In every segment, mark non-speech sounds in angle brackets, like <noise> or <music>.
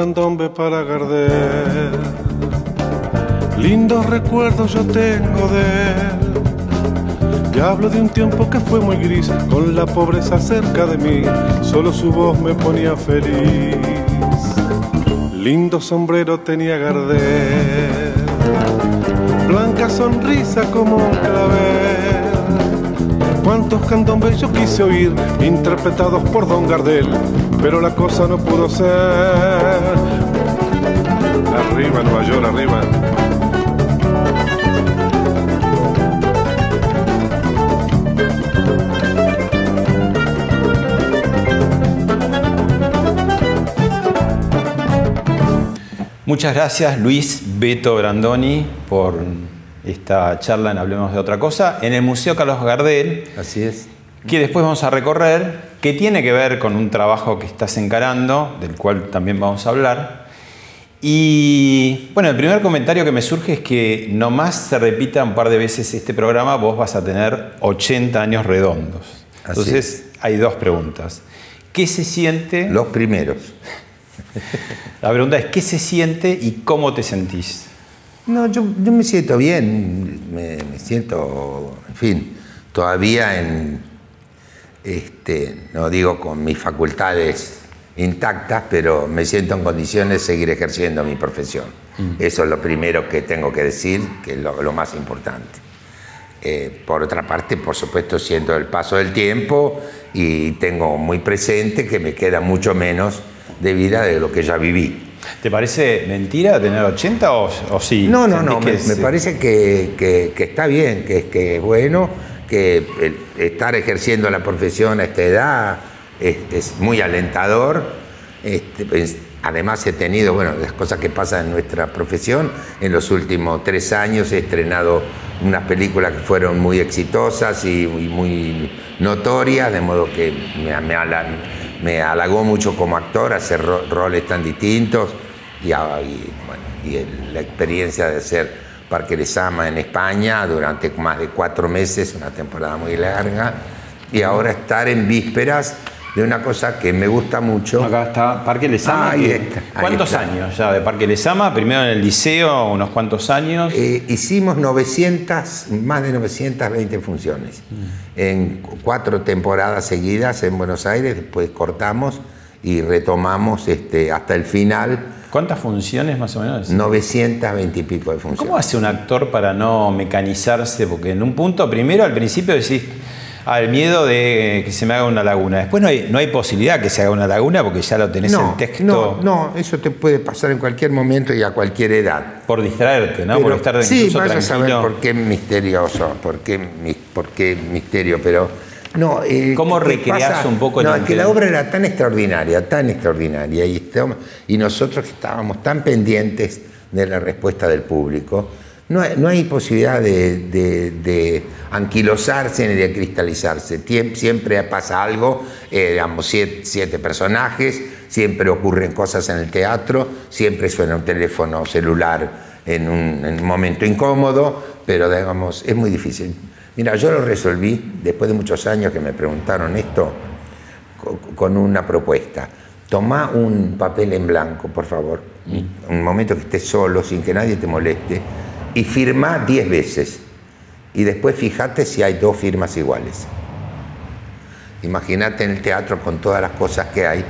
Candombe para Gardel. Lindos recuerdos yo tengo de él. Y hablo de un tiempo que fue muy gris, con la pobreza cerca de mí. Solo su voz me ponía feliz. Lindo sombrero tenía Gardel. Blanca sonrisa como un clavel. Cuántos candombes yo quise oír, interpretados por Don Gardel, pero la cosa no pudo ser. Arriba, Nueva York, arriba. Muchas gracias Luis Beto Brandoni por esta charla en Hablemos de otra cosa en el Museo Carlos Gardel, Así es. que después vamos a recorrer, que tiene que ver con un trabajo que estás encarando, del cual también vamos a hablar. Y bueno, el primer comentario que me surge es que nomás se repita un par de veces este programa, vos vas a tener 80 años redondos. Así Entonces hay dos preguntas. ¿Qué se siente? Los primeros. La pregunta es, ¿qué se siente y cómo te sentís? No, yo, yo me siento bien, me, me siento, en fin, todavía en, este, no digo con mis facultades intactas, pero me siento en condiciones de seguir ejerciendo mi profesión. Eso es lo primero que tengo que decir, que es lo, lo más importante. Eh, por otra parte, por supuesto, siento el paso del tiempo y tengo muy presente que me queda mucho menos de vida de lo que ya viví. ¿Te parece mentira tener 80 o, o sí? No, no, ¿Sentís no, me, es- me parece que, que- que está bien, que, que es bueno, que el- estar ejerciendo la profesión a esta edad es, es muy alentador. Este, además he tenido, bueno, las cosas que pasan en nuestra profesión, en los últimos tres años he estrenado unas películas que fueron muy exitosas y, y muy notorias, de modo que me, me me halagó mucho como actor hacer ro- roles tan distintos y, a- y, bueno, y el- la experiencia de hacer Parque Lezama en España durante más de cuatro meses, una temporada muy larga, y ahora estar en vísperas de una cosa que me gusta mucho. Acá está Parque Lezama. Ahí que- está, ahí ¿Cuántos está. años ya de Parque Lezama? Primero en el liceo, unos cuantos años. Eh, hicimos 900, más de 920 funciones en cu- cuatro temporadas seguidas en Buenos Aires, después cortamos y retomamos este, hasta el final ¿Cuántas funciones más o menos? 920 y pico de funciones. ¿Cómo hace un actor para no mecanizarse? Porque en un punto, primero al principio decís, el miedo de que se me haga una laguna. Después no hay, no hay posibilidad que se haga una laguna porque ya lo tenés en texto No, no, eso te puede pasar en cualquier momento y a cualquier edad. por distraerte, ¿no? Pero- por estar sí, incluso vaya a saber tranquilo. por qué misterioso, por qué, por qué misterio, pero no. eh, ¿Cómo ¿qué recreás pasa? un poco el No, es que la obra era tan extraordinaria, tan extraordinaria, y, y nosotros estábamos tan pendientes de la respuesta del público. No hay, no hay posibilidad de, de- de anquilosarse ni de cristalizarse. Siempre pasa algo, eh, digamos, siete, siete personajes, siempre ocurren cosas en el teatro, siempre suena un teléfono celular en un, en un momento incómodo, pero digamos, es muy difícil. Mira, yo lo resolví después de muchos años que me preguntaron esto co- con una propuesta. Toma un papel en blanco, por favor, un momento que estés solo, sin que nadie te moleste, y firma 10 veces. Y después fíjate si hay dos firmas iguales. Imagínate en el teatro con todas las cosas que hay,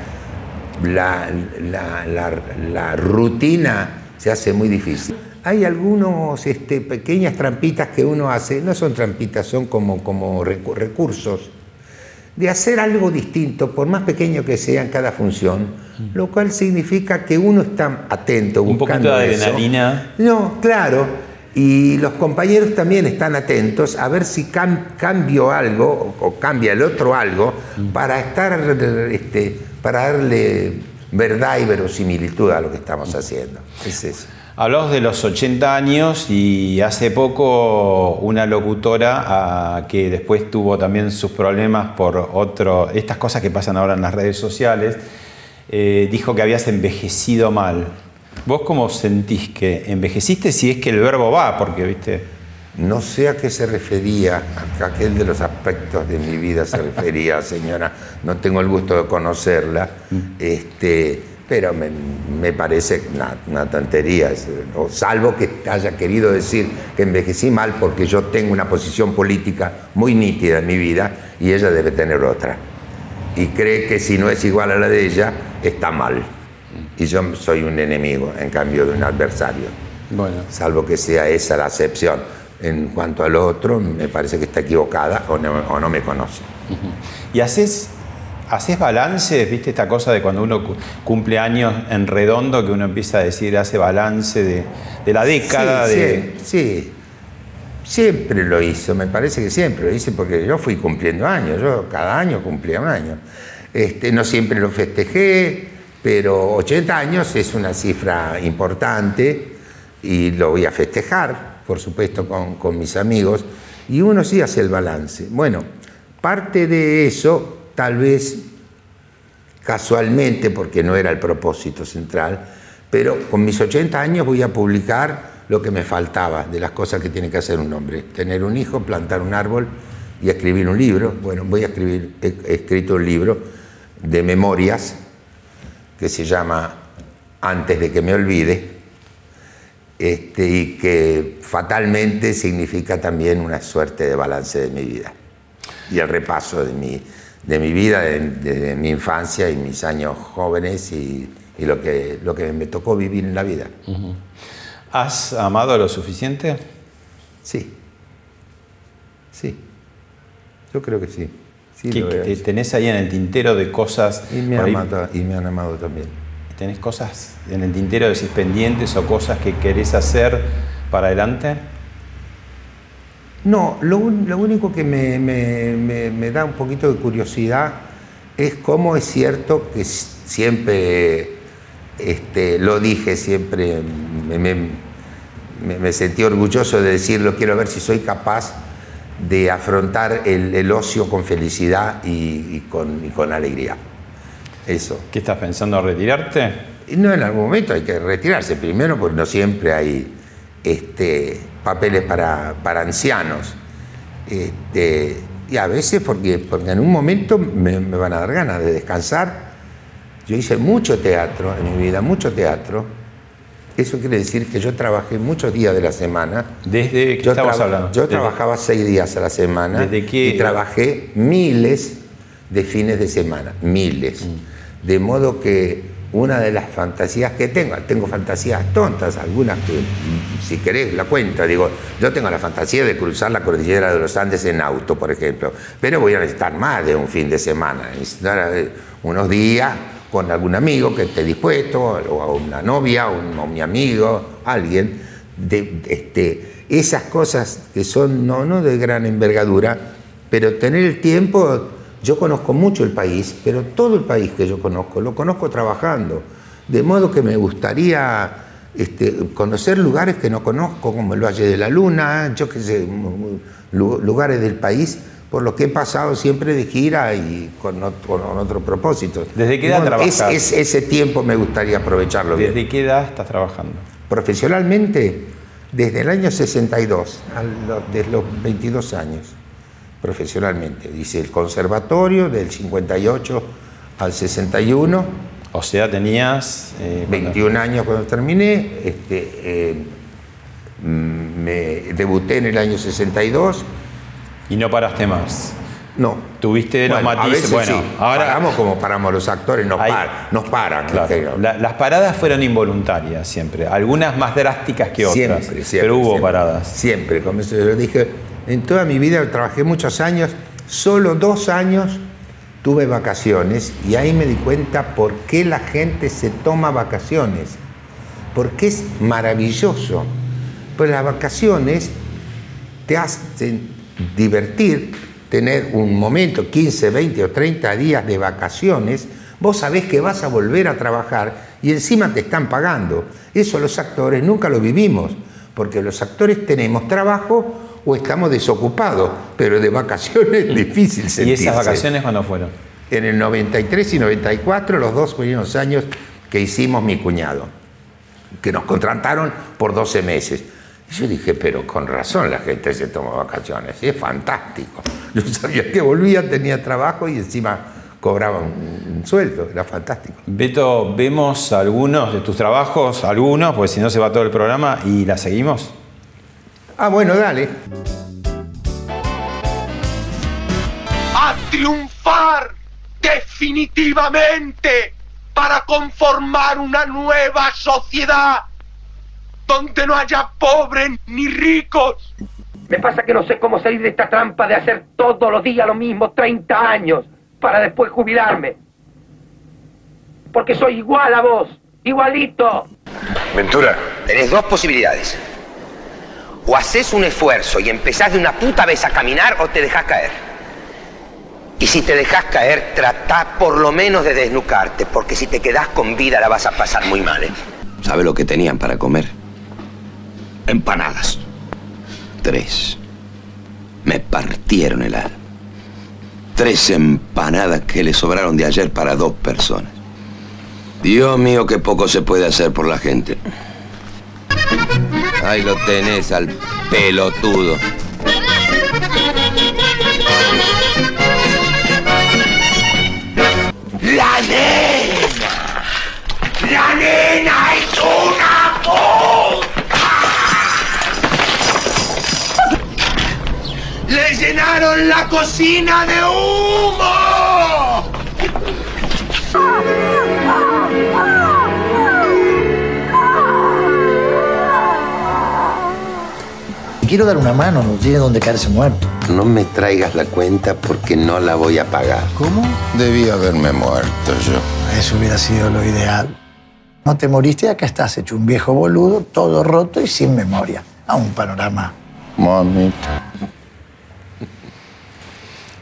la, la- la- la rutina se hace muy difícil. Hay algunos este, pequeñas trampitas que uno hace, no son trampitas, son como, como recu- recursos de hacer algo distinto, por más pequeño que sea en cada función, lo cual significa que uno está atento, Un buscando poquito de eso. adrenalina. No, claro. Y los compañeros también están atentos a ver si cambio algo o, cambia el otro algo para estar, este, para darle verdad y verosimilitud a lo que estamos haciendo. Es eso. Hablamos de los 80 años y hace poco una locutora ah, que después tuvo también sus problemas por otro, estas cosas que pasan ahora en las redes sociales, eh, dijo que habías envejecido mal. ¿Vos cómo sentís que envejeciste si es que el verbo va? Porque, viste... No sé a qué se refería, a aquel de los aspectos de mi vida se refería, <laughs> señora. No tengo el gusto de conocerla. Mm. Este, pero me, parece una, tontería, o salvo que haya querido decir que envejecí mal porque yo tengo una posición política muy nítida en mi vida y ella debe tener otra. Y cree que si no es igual a la de ella, está mal. Y yo soy un enemigo en cambio de un adversario. Bueno. Salvo que sea esa la acepción. En cuanto a lo otro, me parece que está equivocada o no, me conoce. ¿Y haces ¿Haces balance? ¿Viste esta cosa de cuando uno cumple años en redondo que uno empieza a decir, hace balance de, la década? Sí, de... sí, siempre lo hizo, me parece que siempre lo hice porque yo fui cumpliendo años, yo cada año cumplía un año. Este, no siempre lo festejé, pero 80 años es una cifra importante y lo voy a festejar, por supuesto, con, mis amigos, y uno sí hace el balance. Bueno, parte de eso tal vez casualmente, porque no era el propósito central, pero con mis 80 años voy a publicar lo que me faltaba de las cosas que tiene que hacer un hombre. Tener un hijo, plantar un árbol y escribir un libro. Bueno, voy a escribir, he escrito un libro de memorias que se llama Antes de que me olvide, este, y que fatalmente significa también una suerte de balance de mi vida y el repaso de mi de mi vida, de, mi infancia y mis años jóvenes y, lo, que, lo que me tocó vivir en la vida. ¿Has amado lo suficiente? Sí. Sí. Yo creo que sí. ¿Tenés ahí en el tintero de cosas... Y me, y me han amado también. ¿Tenés cosas en el tintero, de pendientes o cosas que querés hacer para adelante? No, lo, único que me, da un poquito de curiosidad es cómo es cierto que siempre este, lo dije, siempre me, sentí orgulloso de decirlo, quiero ver si soy capaz de afrontar el, ocio con felicidad y, con, y, con, alegría. Eso. ¿Qué estás pensando retirarte? No, en algún momento hay que retirarse. Primero, porque no siempre hay este, papeles para, para ancianos. Este, y a veces porque, porque en un momento me, van a dar ganas de descansar. Yo hice mucho teatro en mi vida, mucho teatro. Eso quiere decir que yo trabajé muchos días de la semana. ¿Desde qué yo hablando? Yo trabajaba seis días a la semana. ¿Desde qué? Y trabajé miles de fines de semana, miles. Mm. De modo que una de las fantasías que tengo, tengo fantasías tontas, algunas que si querés la cuenta, digo, yo tengo la fantasía de cruzar la cordillera de los Andes en auto, por ejemplo, pero voy a necesitar más de un fin de semana, necesitar eh, unos días con algún amigo que esté dispuesto, o una novia, o, mi amigo, alguien, de, este, esas cosas que son no, no de gran envergadura, pero tener el tiempo yo conozco mucho el país, pero todo el país que yo conozco, lo conozco trabajando. De modo que me gustaría este, conocer lugares que no conozco, como el Valle de la Luna, yo qué sé, lugares del país, por lo que he pasado siempre de gira y con, otro, propósito. ¿Desde qué edad trabajas? ese tiempo me gustaría aprovecharlo bien. ¿Desde qué edad estás trabajando? Profesionalmente, desde el año 62, desde los 22 años profesionalmente. Dice el conservatorio del 58 al 61. O sea, tenías... 21 eh, años cuando terminé. Este, eh, mm, me debuté en el año 62. ¿Y no paraste más? No. Tuviste los matices. Bueno, ahora. Paramos como paramos los actores, nos, nos paran. las paradas fueron involuntarias siempre, algunas más drásticas que otras. Siempre, siempre. Pero hubo paradas. Siempre, como yo dije, en toda mi vida trabajé muchos años, solo dos años tuve vacaciones y ahí me di cuenta por qué la gente se toma vacaciones, porque es maravilloso. Pues las vacaciones te hacen divertir, tener un momento, 15, 20 o 30 días de vacaciones, vos sabés que vas a volver a trabajar y encima te están pagando. Eso los actores nunca lo vivimos, porque los actores tenemos trabajo o estamos desocupados, pero de vacaciones es difícil sentirse. <laughs> ¿Y esas vacaciones cuándo fueron? En el 93 y 94, los dos primeros años que hicimos mi cuñado, que nos contrataron por 12 meses. Y yo dije, pero con razón la gente se toma vacaciones, es fantástico. <laughs> Yo sabía que volvía, tenía trabajo y encima cobraba un, un sueldo, era fantástico. Beto, vemos algunos de tus trabajos, algunos, porque si no se va todo el programa, y la seguimos. Ah, bueno, dale. a triunfar definitivamente para conformar una nueva sociedad donde no haya pobres ni ricos. Me pasa que no sé cómo salir de esta trampa de hacer todos los días lo mismo 30 años para después jubilarme. Porque soy igual a vos, igualito. Ventura, Tenés dos posibilidades. O haces un esfuerzo y empezás de una puta vez a caminar o te dejás caer. Y si te dejas caer, tratá por lo menos de desnucarte, porque si te quedás con vida la vas a pasar muy mal. ¿eh? ¿Sabe lo que tenían para comer? Empanadas. Tres. Me partieron el alma. Tres empanadas que le sobraron de ayer para dos personas. Dios mío, qué poco se puede hacer por la gente. Ahí lo tenés al pelotudo. La nena. La nena es una Le llenaron la cocina de humo. Quiero dar una mano, no tiene donde caerse muerto. No me traigas la cuenta porque no la voy a pagar. ¿Cómo? Debí haberme muerto yo. Eso hubiera sido lo ideal. No te moriste y acá estás hecho un viejo boludo, todo roto y sin memoria. A un panorama. Mamita.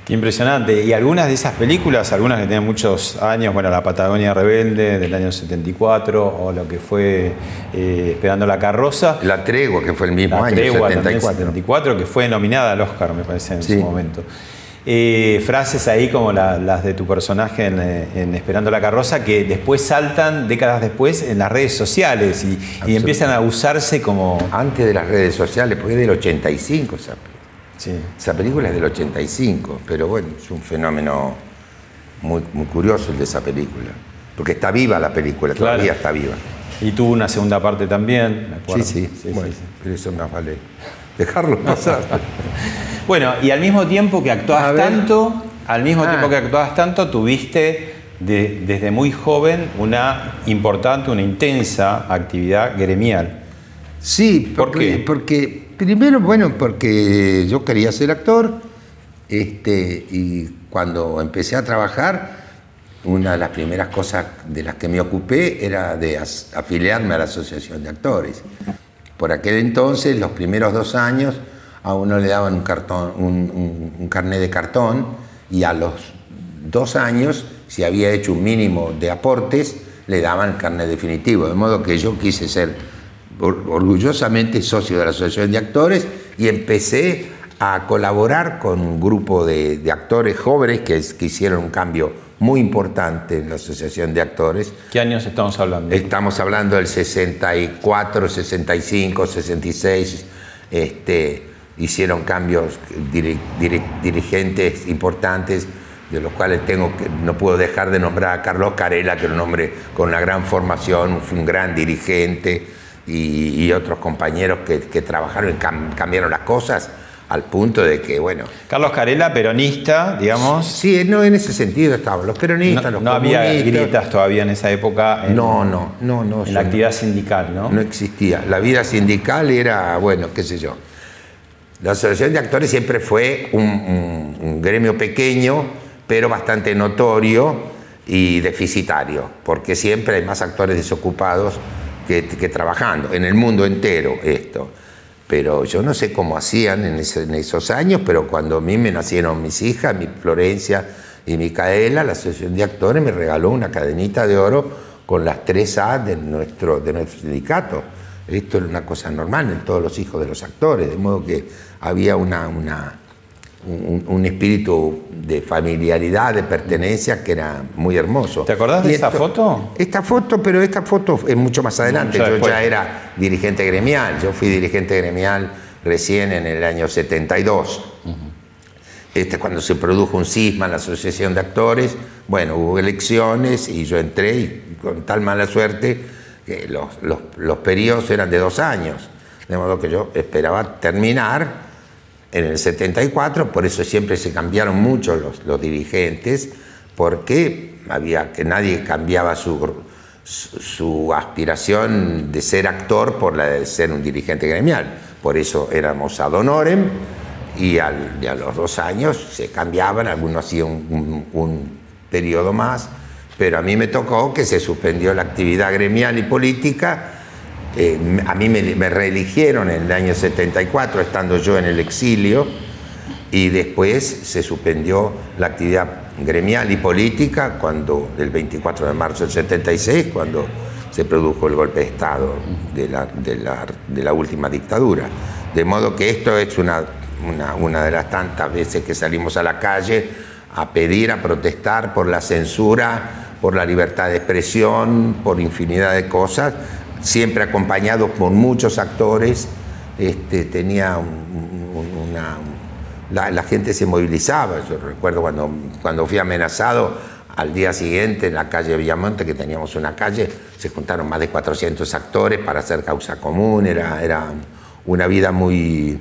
Impresionante. Y algunas de esas películas, algunas que tienen muchos años, bueno, La Patagonia Rebelde del año 74 o lo que fue eh, Esperando la Carroza. La tregua, que fue el mismo La año, Tregua también 74. 74, que fue nominada al Oscar, me parece, en Sí. su momento. Eh, frases ahí como la- las de tu personaje en, eh, en Esperando la Carroza, que después saltan décadas después en las redes sociales y, y empiezan a usarse como... Antes de las redes sociales, porque es del 85 esa, Sí. esa película es del 85, pero bueno, es un fenómeno muy, muy curioso el de esa película. Porque está viva la película, Claro. todavía está viva. Y tuvo una segunda parte también, me acuerdo. Sí, sí, bueno, sí. pero eso más vale dejarlo pasar. <laughs> Bueno, y al mismo tiempo que actuabas tanto, al mismo Ah. tiempo que actuabas tanto, tuviste de- desde muy joven una importante, una intensa actividad gremial. Sí, ¿Por porque, qué? porque primero, bueno, porque yo quería ser actor, este, y cuando empecé a trabajar, una de las primeras cosas de las que me ocupé era de afiliarme a la Asociación de Actores. Por aquel entonces, los primeros dos años, a uno le daban un cartón, un, un- carnet de cartón, y a los dos años, si había hecho un mínimo de aportes, le daban el carnet definitivo. De modo que yo quise ser orgullosamente socio de la Asociación de Actores y empecé a colaborar con un grupo de, de actores jóvenes que, es- que hicieron un cambio muy importante en la Asociación de Actores. ¿Qué años estamos hablando? Estamos hablando del 64, 65, 66. Este, hicieron cambios diri- diri- dirigentes importantes, de los cuales tengo que, no puedo dejar de nombrar a Carlos Carela, que era un hombre con una gran formación, fue un gran dirigente, y, y otros compañeros que, que trabajaron y cam- cambiaron las cosas al punto de que, bueno, Carlos Carela, peronista, digamos. sí, no en ese sentido estaban los peronistas, No, los no había comunistas. grietas todavía en esa época en, No, no, no, no. en la actividad sindical, ¿no? no existía. La vida sindical era, bueno, qué sé yo. La Asociación de Actores siempre fue un, un- un gremio pequeño, pero bastante notorio y deficitario, porque siempre hay más actores desocupados que, trabajando, en el mundo entero esto. pero yo no sé cómo hacían en esos años, pero cuando a mí me nacieron mis hijas, mi Florencia y Micaela, la Asociación de Actores me regaló una cadenita de oro con las tres A de nuestro, de nuestro sindicato. Esto era una cosa normal en todos los hijos de los actores, de modo que había una, una- un, un espíritu de familiaridad, de pertenencia que era muy hermoso. ¿Te acordás de Y esto- foto? esta foto, pero esta foto es mucho más adelante. Mucho Yo ya era dirigente gremial. Yo fui dirigente gremial recién en el año 72. Este, cuando se produjo un cisma en la Asociación de Actores, bueno, hubo elecciones y yo entré y con tal mala suerte que los, los, los periodos eran de dos años. De modo que yo esperaba terminar en el 74, por eso siempre se cambiaron mucho los, los dirigentes, porque había que nadie cambiaba su, su, su aspiración de ser actor por la de ser un dirigente gremial. Por eso éramos ad honorem y, al- y a los dos años se cambiaban, algunos hacían un, un- un periodo más, pero a mí me tocó que se suspendió la actividad gremial y política eh, a mí me, reeligieron en el año 74, estando yo en el exilio, y después se suspendió la actividad gremial y política cuando, el 24 de marzo del 76, cuando se produjo el golpe de Estado de la, última dictadura. De modo que esto es una, una, una de las tantas veces que salimos a la calle a pedir, a protestar por la censura, por la libertad de expresión, por infinidad de cosas, siempre acompañados por muchos actores. Este, tenía un- un- una, la, la gente se movilizaba. Yo recuerdo cuando, cuando fui amenazado al día siguiente en la calle Villamonte, que teníamos una calle, se juntaron más de 400 actores para hacer causa común. Era, era una vida muy,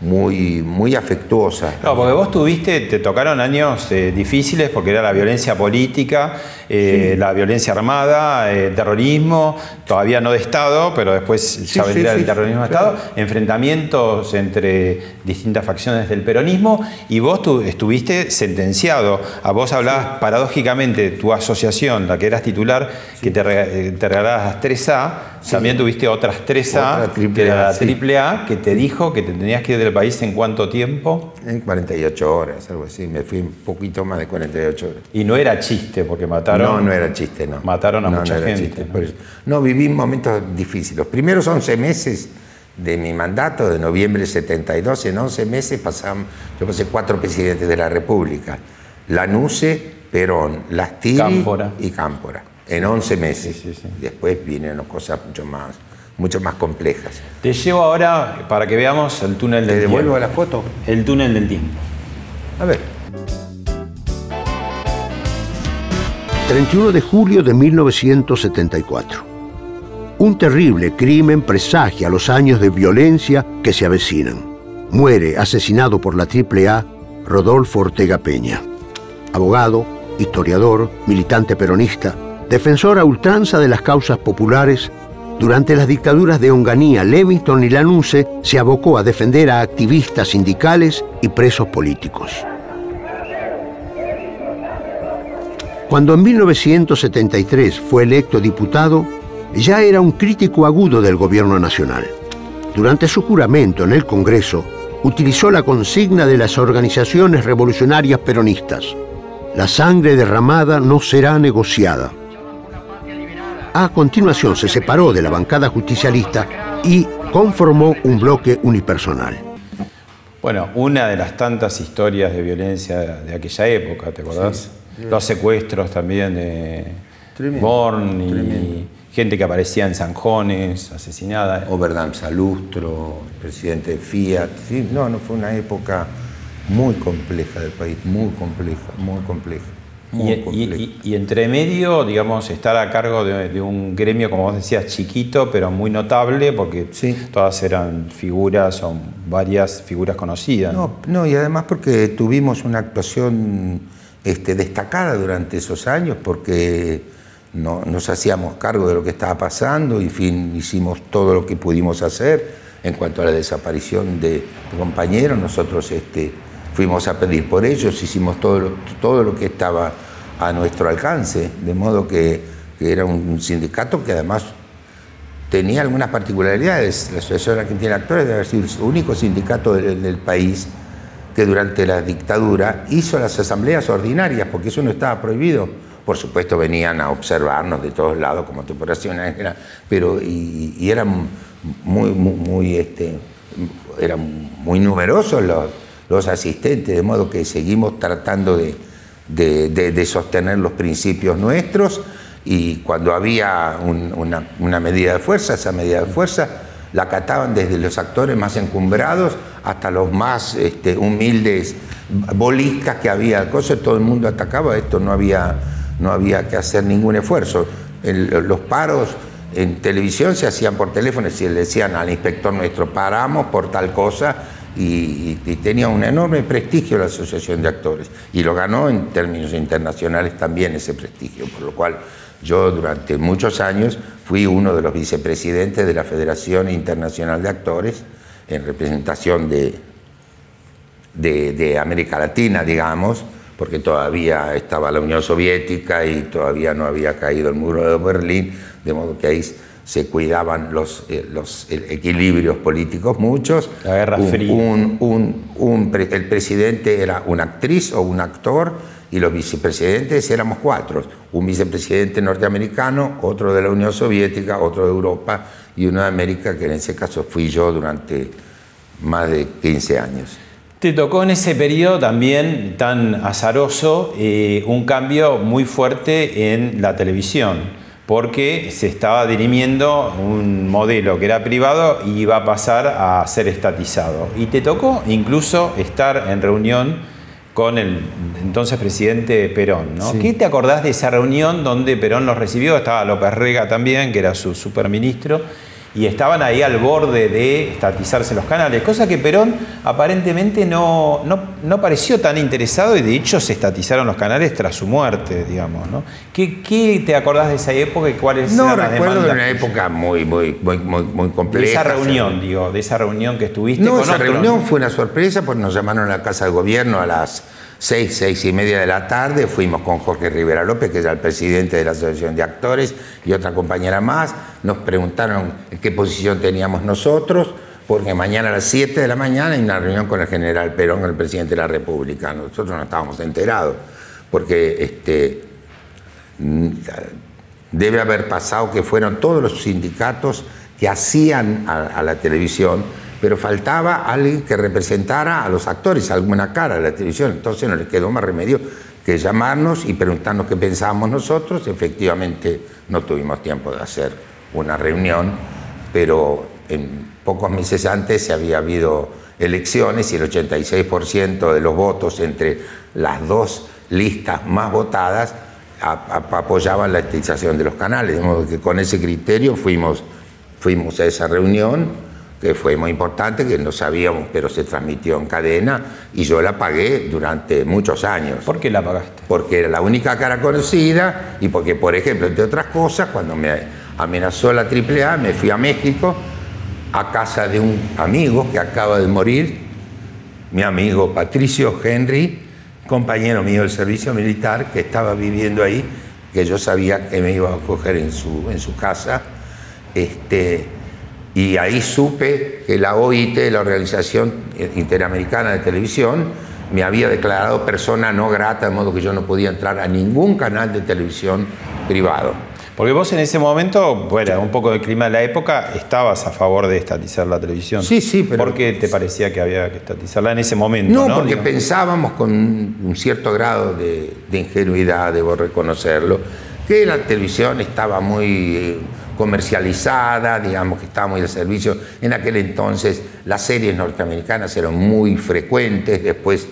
muy, muy afectuosa. No, porque vos tuviste, te tocaron años eh, difíciles porque era la violencia política, eh, la violencia armada, eh, terrorismo, todavía no de Estado, pero después ya vendría el terrorismo de Estado, enfrentamientos entre distintas facciones del peronismo y vos tu, estuviste sentenciado. A vos hablabas paradójicamente tu asociación, la que eras titular, que te, te regalabas 3A también tuviste otras tres A, que la triple A, que te dijo que te tenías que ir del país en cuánto tiempo? En 48 horas, algo así. Me fui un poquito más de 48 horas. Y no era chiste, porque mataron. No, no era chiste, no. Mataron a no, mucha no gente. ¿no? viví momentos difíciles. Los primeros 11 meses de mi mandato, de noviembre del 72, en 11 meses pasaban, yo pasé cuatro presidentes de la República. Lanuse, Perón, Lastiri Cámpora. y Cámpora. En 11 meses. Sí, sí, sí. Después vinieron cosas mucho más, mucho más complejas. Te llevo ahora para que veamos el túnel ¿Te del devuelvo tiempo. la foto? El túnel del tiempo. A ver. 31 de julio de 1974. Un terrible crimen presagia los años de violencia que se avecinan. Muere asesinado por la AAA Rodolfo Ortega Peña. Abogado, historiador, militante peronista, defensor a ultranza de las causas populares, durante las dictaduras de Onganía, Levingston y Lanuse se abocó a defender a activistas sindicales y presos políticos. Cuando en 1973 fue electo diputado, ya era un crítico agudo del gobierno nacional. Durante su juramento en el Congreso, utilizó la consigna de las organizaciones revolucionarias peronistas. La sangre derramada no será negociada. A continuación se separó de la bancada justicialista y conformó un bloque unipersonal. Bueno, una de las tantas historias de violencia de aquella época, ¿te acordás? Los secuestros también de Tremendo, Born y tremendo. gente que aparecía en zanjones, asesinada. Oberdam Salustro, presidente de Fiat. Sí, no, no fue una época muy compleja del país, muy compleja, muy compleja. Muy Y, entre medio, digamos, estar a cargo de, de un gremio, como vos decías, chiquito, pero muy notable, porque Sí. todas eran figuras, son varias figuras conocidas. No, no, y además porque tuvimos una actuación este, destacada durante esos años, porque no, nos hacíamos cargo de lo que estaba pasando y en fin, hicimos todo lo que pudimos hacer. En cuanto a la desaparición de, de compañeros, nosotros este, fuimos a pedir por ellos, hicimos todo lo, todo lo que estaba a nuestro alcance, de modo que, era un sindicato que además tenía algunas particularidades. La Asociación Argentina de Actores debe haber sido el único sindicato del, país que durante la dictadura hizo las asambleas ordinarias, porque eso no estaba prohibido. Por supuesto venían a observarnos de todos lados como te podrás imaginar, pero y, y eran muy, muy, muy, este, eran muy numerosos los, los asistentes, de modo que seguimos tratando de, de- sostener los principios nuestros y cuando había un- una, una medida de fuerza, esa medida de fuerza la acataban desde los actores más encumbrados hasta los más este, humildes bolistas que había, cosas, todo el mundo atacaba, esto no había, no había que hacer ningún esfuerzo. Los paros en televisión se hacían por teléfono, si le decían al inspector nuestro, paramos por tal cosa, y, tenía un enorme prestigio la Asociación de Actores, y lo ganó en términos internacionales también ese prestigio, por lo cual yo durante muchos años fui uno de los vicepresidentes de la Federación Internacional de Actores, en representación de, de, de América Latina, digamos, porque todavía estaba la Unión Soviética y todavía no había caído el muro de Berlín, de modo que ahí se cuidaban los, eh, los equilibrios políticos muchos. La Guerra Un- Fría. un- un- un pre- el presidente era una actriz o un actor y los vicepresidentes éramos cuatro. Un vicepresidente norteamericano, otro de la Unión Soviética, otro de Europa y uno de América, que en ese caso fui yo durante más de 15 años. Te tocó en ese periodo también tan azaroso eh, un cambio muy fuerte en la televisión, porque se estaba dirimiendo un modelo que era privado y iba a pasar a ser estatizado. Y te tocó incluso estar en reunión con el entonces presidente Perón. ¿no? Sí. ¿Qué te acordás de esa reunión donde Perón los recibió? Estaba López Rega también, que era su superministro, y estaban ahí al borde de estatizarse los canales, cosa que Perón aparentemente no, no, no pareció tan interesado y de hecho se estatizaron los canales tras su muerte, digamos. ¿no? ¿Qué, qué te acordás de esa época y cuáles No, eran las recuerdo de demandas una época muy, muy, muy, muy, muy compleja. De esa reunión, digo, de esa reunión que estuviste No, con esa otros. reunión fue una sorpresa porque nos llamaron a la Casa de Gobierno a las seis, seis y media de la tarde. Fuimos con Jorge Rivera López, que era el presidente de la Asociación de Actores, y otra compañera más. Nos preguntaron qué posición teníamos nosotros, porque mañana a las 7 de la mañana hay una reunión con el general Perón, el presidente de la República. Nosotros no estábamos enterados, porque este, mm, debe haber pasado que fueron todos los sindicatos que hacían a la televisión, pero faltaba alguien que representara a los actores, alguna cara de la televisión. Entonces no les quedó más remedio que llamarnos y preguntarnos qué pensábamos nosotros. Efectivamente no tuvimos tiempo de hacer una reunión, pero en pocos meses antes se había habido elecciones y el 86% de los votos entre las dos listas más votadas apoyaban la estatización de los canales, de modo que con ese criterio fuimos, fuimos a esa reunión, que fue muy importante, que no sabíamos, pero se transmitió en cadena, y yo la pagué durante muchos años. ¿Por qué la pagaste? Porque era la única cara conocida y porque, por ejemplo, entre otras cosas, cuando me amenazó la AAA, me fui a México a casa de un amigo que acaba de morir, mi amigo Patricio Henry, compañero mío del servicio militar, que estaba viviendo ahí, que yo sabía que me iba a acoger en su, en su casa. Este, y ahí supe que la OIT, la Organización Interamericana de Televisión, me había declarado persona no grata, de modo que yo no podía entrar a ningún canal de televisión privado. Porque vos en ese momento, bueno, un poco del clima de la época, estabas a favor de estatizar la televisión. Sí, sí, pero- ¿Por qué te parecía que había que estatizarla en ese momento? No, No, porque pensábamos con un cierto grado de, de ingenuidad, debo reconocerlo, que la televisión estaba muy eh, comercializada, digamos que estaba muy al servicio. En aquel entonces las series norteamericanas eran muy frecuentes, después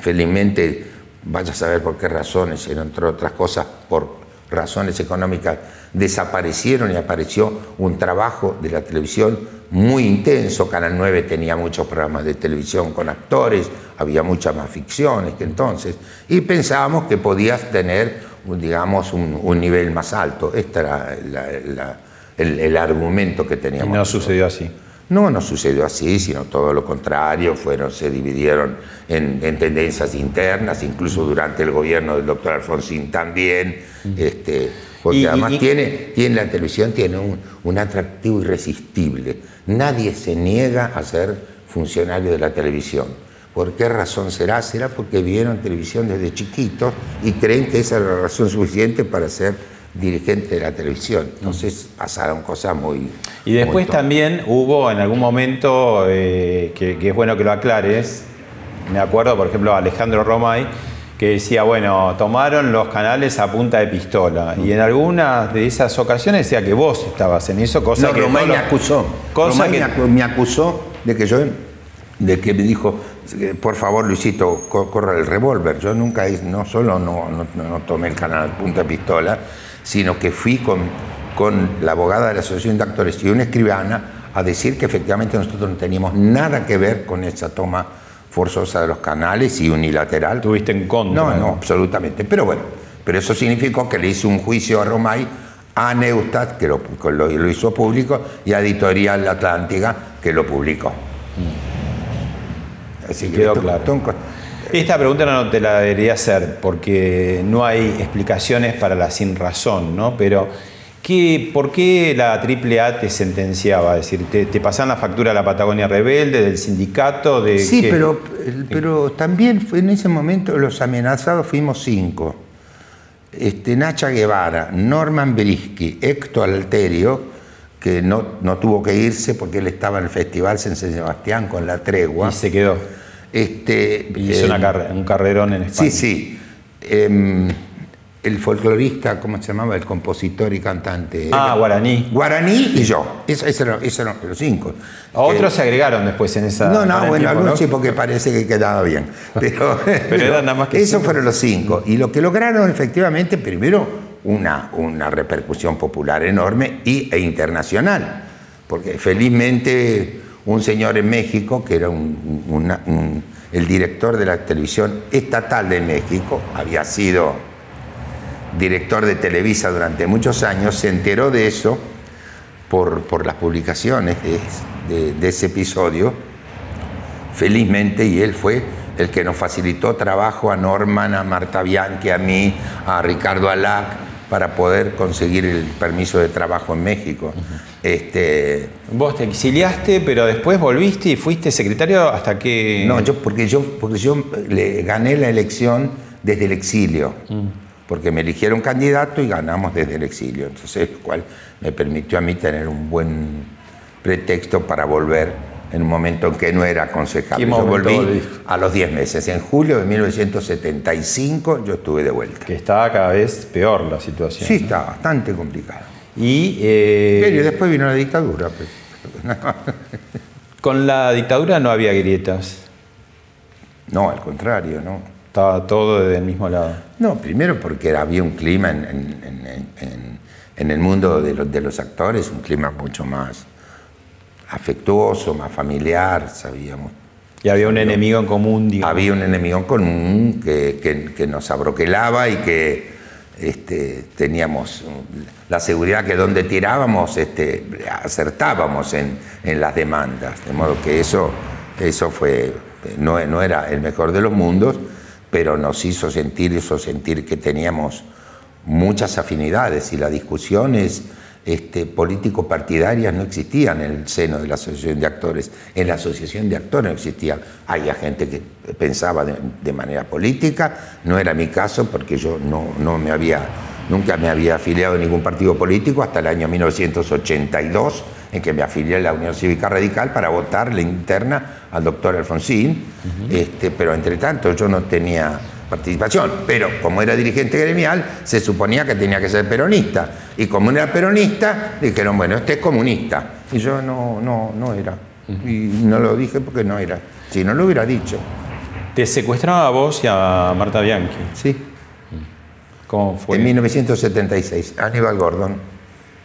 felizmente, vaya a saber por qué razones, entre otras cosas por razones económicas, desaparecieron y apareció un trabajo de la televisión muy intenso. Canal 9 tenía muchos programas de televisión con actores, había muchas más ficciones que entonces, y pensábamos que podías tener, digamos, un, nivel más alto. Este era la- el, el argumento que Y teníamos. no nosotros. sucedió así. No, no sucedió así, sino todo lo contrario, fueron, se dividieron en, en tendencias internas, incluso durante el gobierno del doctor Alfonsín también. Este, Porque Y- además y- tiene, tiene la televisión tiene un, un atractivo irresistible. Nadie se niega a ser funcionario de la televisión. ¿Por qué razón será? Será porque vieron televisión desde chiquitos y creen que esa es la razón suficiente para ser dirigente de la televisión. Entonces pasaron cosas muy... Y después muy también hubo en algún momento, eh, que, que es bueno que lo aclares, me acuerdo por ejemplo Alejandro Romay, que decía, bueno, tomaron los canales a punta de pistola. Y en algunas de esas ocasiones decía que vos estabas en eso, cosa No, que... Romay no me acusó. Cosa Romay que- me, acu- me acusó de que yo, de que me dijo, por favor Luisito, co- corra el revólver. Yo nunca, no solo no, no, no tomé el canal a punta de pistola, sino que fui con, con la abogada de la Asociación de Actores y una escribana a decir que efectivamente nosotros no teníamos nada que ver con esa toma forzosa de los canales y unilateral. Estuviste en contra. No, no, absolutamente. Pero bueno, pero eso significó que le hice un juicio a Romay, a Neustadt, que lo, que lo- lo hizo público, y a Editorial Atlántica, que lo publicó. Así que Quedó esto- claro. Esta pregunta no te la debería hacer porque no hay explicaciones para la sin razón, ¿no? Pero, ¿qué, ¿por qué la AAA te sentenciaba? Es decir, ¿te, te pasaban la factura a la Patagonia Rebelde, del sindicato? De Sí, qué? pero, pero también en ese momento los amenazados fuimos cinco. Este, Nacha Guevara, Norman Berisky, Héctor Alterio, que no, no tuvo que irse porque él estaba en el Festival San Sebastián con la tregua. Y se quedó. Este, Hizo eh, una carre- un carrerón en España. Sí, sí. Em, el folclorista, ¿cómo se llamaba? El compositor y cantante. Ah, Guaraní. Guaraní y yo. Eso- Esos eran, esos eran los cinco. Otros Eh, se agregaron después en esa. no, no, bueno, algunos ¿no? sí porque parece que quedaba bien. <laughs> Pero, eran nada más que Esos fueron los cinco. Y lo que lograron efectivamente, primero, una, una repercusión popular enorme y, e internacional. Porque felizmente un señor en México, que era un- el director de la televisión estatal de México, había sido director de Televisa durante muchos años, se enteró de eso por, por las publicaciones de ese episodio, felizmente, y él fue el que nos facilitó trabajo a Norman, a Marta Bianchi, a mí, a Ricardo Alac, para poder conseguir el permiso de trabajo en México. Este, Vos te exiliaste, pero después volviste y fuiste secretario hasta que. no, yo porque yo porque yo le gané la elección desde el exilio. Porque me eligieron candidato y ganamos desde el exilio. Entonces, lo cual me permitió a mí tener un buen pretexto para volver en un momento en que no era aconsejable. ¿Qué Yo volví volviste? a los 10 meses. En julio de 1975 yo estuve de vuelta. Que estaba cada vez peor la situación. Sí, estaba bastante complicado. Y. eh, Pero después vino la dictadura. pues. <laughs> Con la dictadura no había grietas. No, al contrario, no. Estaba todo del mismo lado. No, primero porque había un clima en, en- en- en- en el mundo de los, de los actores, un clima mucho más afectuoso, más familiar, sabíamos. Y había un enemigo en común, digamos. Había un enemigo en común que, que- que nos abroquelaba y que este, teníamos la seguridad que donde tirábamos este, acertábamos en, las demandas. De modo que eso, eso fue, no, no era el mejor de los mundos, pero nos hizo sentir, hizo sentir que teníamos muchas afinidades y las discusiones este, político-partidarias no existían en el seno de la Asociación de Actores. En la Asociación de Actores no existían. Había gente que pensaba de, de manera política, no era mi caso porque yo no, no me había, nunca me había afiliado a ningún partido político hasta el año 1982, en que me afilié a la Unión Cívica Radical para votar la interna al doctor Alfonsín, este, pero entre tanto yo no tenía participación, pero como era dirigente gremial, se suponía que tenía que ser peronista. Y como era peronista, dijeron, bueno, este es comunista. Y yo no, no, no era. Y no lo dije porque no era. Si no lo hubiera dicho. Te secuestraba a vos y a Marta Bianchi. Sí. ¿Cómo fue? En 1976, Aníbal Gordon.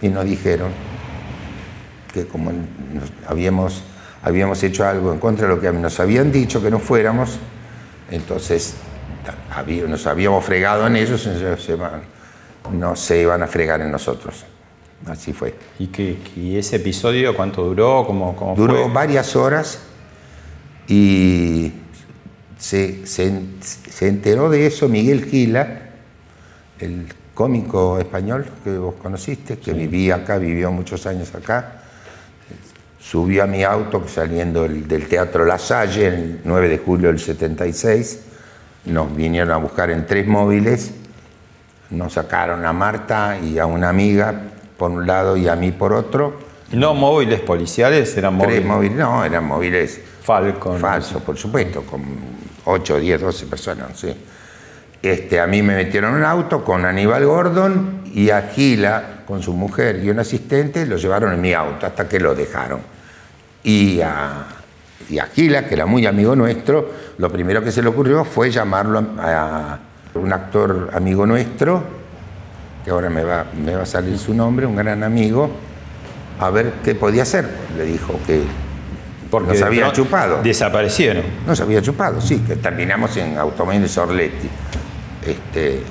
Y nos dijeron que como nos habíamos, habíamos hecho algo en contra de lo que nos habían dicho que no fuéramos, entonces nos habíamos fregado en ellos, entonces se van- no se iban a fregar en nosotros. Así fue. ¿Y, qué, y ese episodio cuánto duró? ¿Cómo, cómo Duró fue? varias horas y se, se- se enteró de eso Miguel Gila, el cómico español que vos conociste, que vivía acá, vivió muchos años acá. Subió a mi auto saliendo del, del Teatro La Salle el 9 de julio del 76. Nos vinieron a buscar en tres móviles. Nos sacaron a Marta y a una amiga por un lado y a mí por otro. No móviles policiales, eran móviles. Tres móviles, no, eran móviles Falcon. falsos, por supuesto, con 8, 10, 12 personas, sí. Este, a mí me metieron en un auto con Aníbal Gordon y a Gila, con su mujer y un asistente, lo llevaron en mi auto hasta que lo dejaron. Y a, y a Gila, que era muy amigo nuestro, lo primero que se le ocurrió fue llamarlo a, un actor amigo nuestro, que ahora me va, me va a salir su nombre, un gran amigo, a ver qué podía hacer. Le dijo que Porque nos había chupado. Desaparecieron. Nos había chupado, sí, que terminamos en Automóviles Orletti. Este,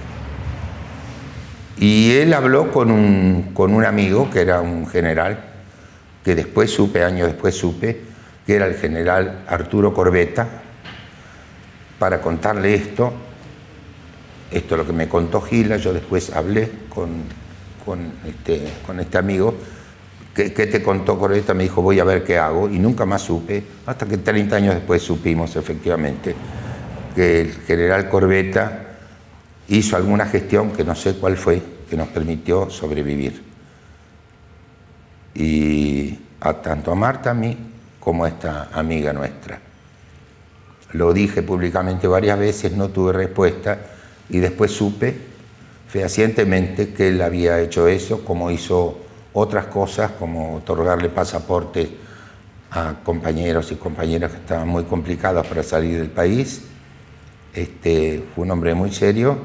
y él habló con un, con un amigo que era un general, que después supe, años después supe, que era el general Arturo Corbeta, para contarle esto. Esto es lo que me contó Gila, yo después hablé con, con, este, este amigo. ¿Qué, te contó Corbeta? Me dijo, voy a ver qué hago, y nunca más supe, hasta que 30 años después supimos efectivamente que el general Corbeta hizo alguna gestión que no sé cuál fue, que nos permitió sobrevivir. Y tanto a Marta, a mí, como esta amiga nuestra. Lo dije públicamente varias veces, no tuve respuesta y después supe fehacientemente que él había hecho eso, como hizo otras cosas, como otorgarle pasaporte a compañeros y compañeras que estaban muy complicadas para salir del país. Este, fue un hombre muy serio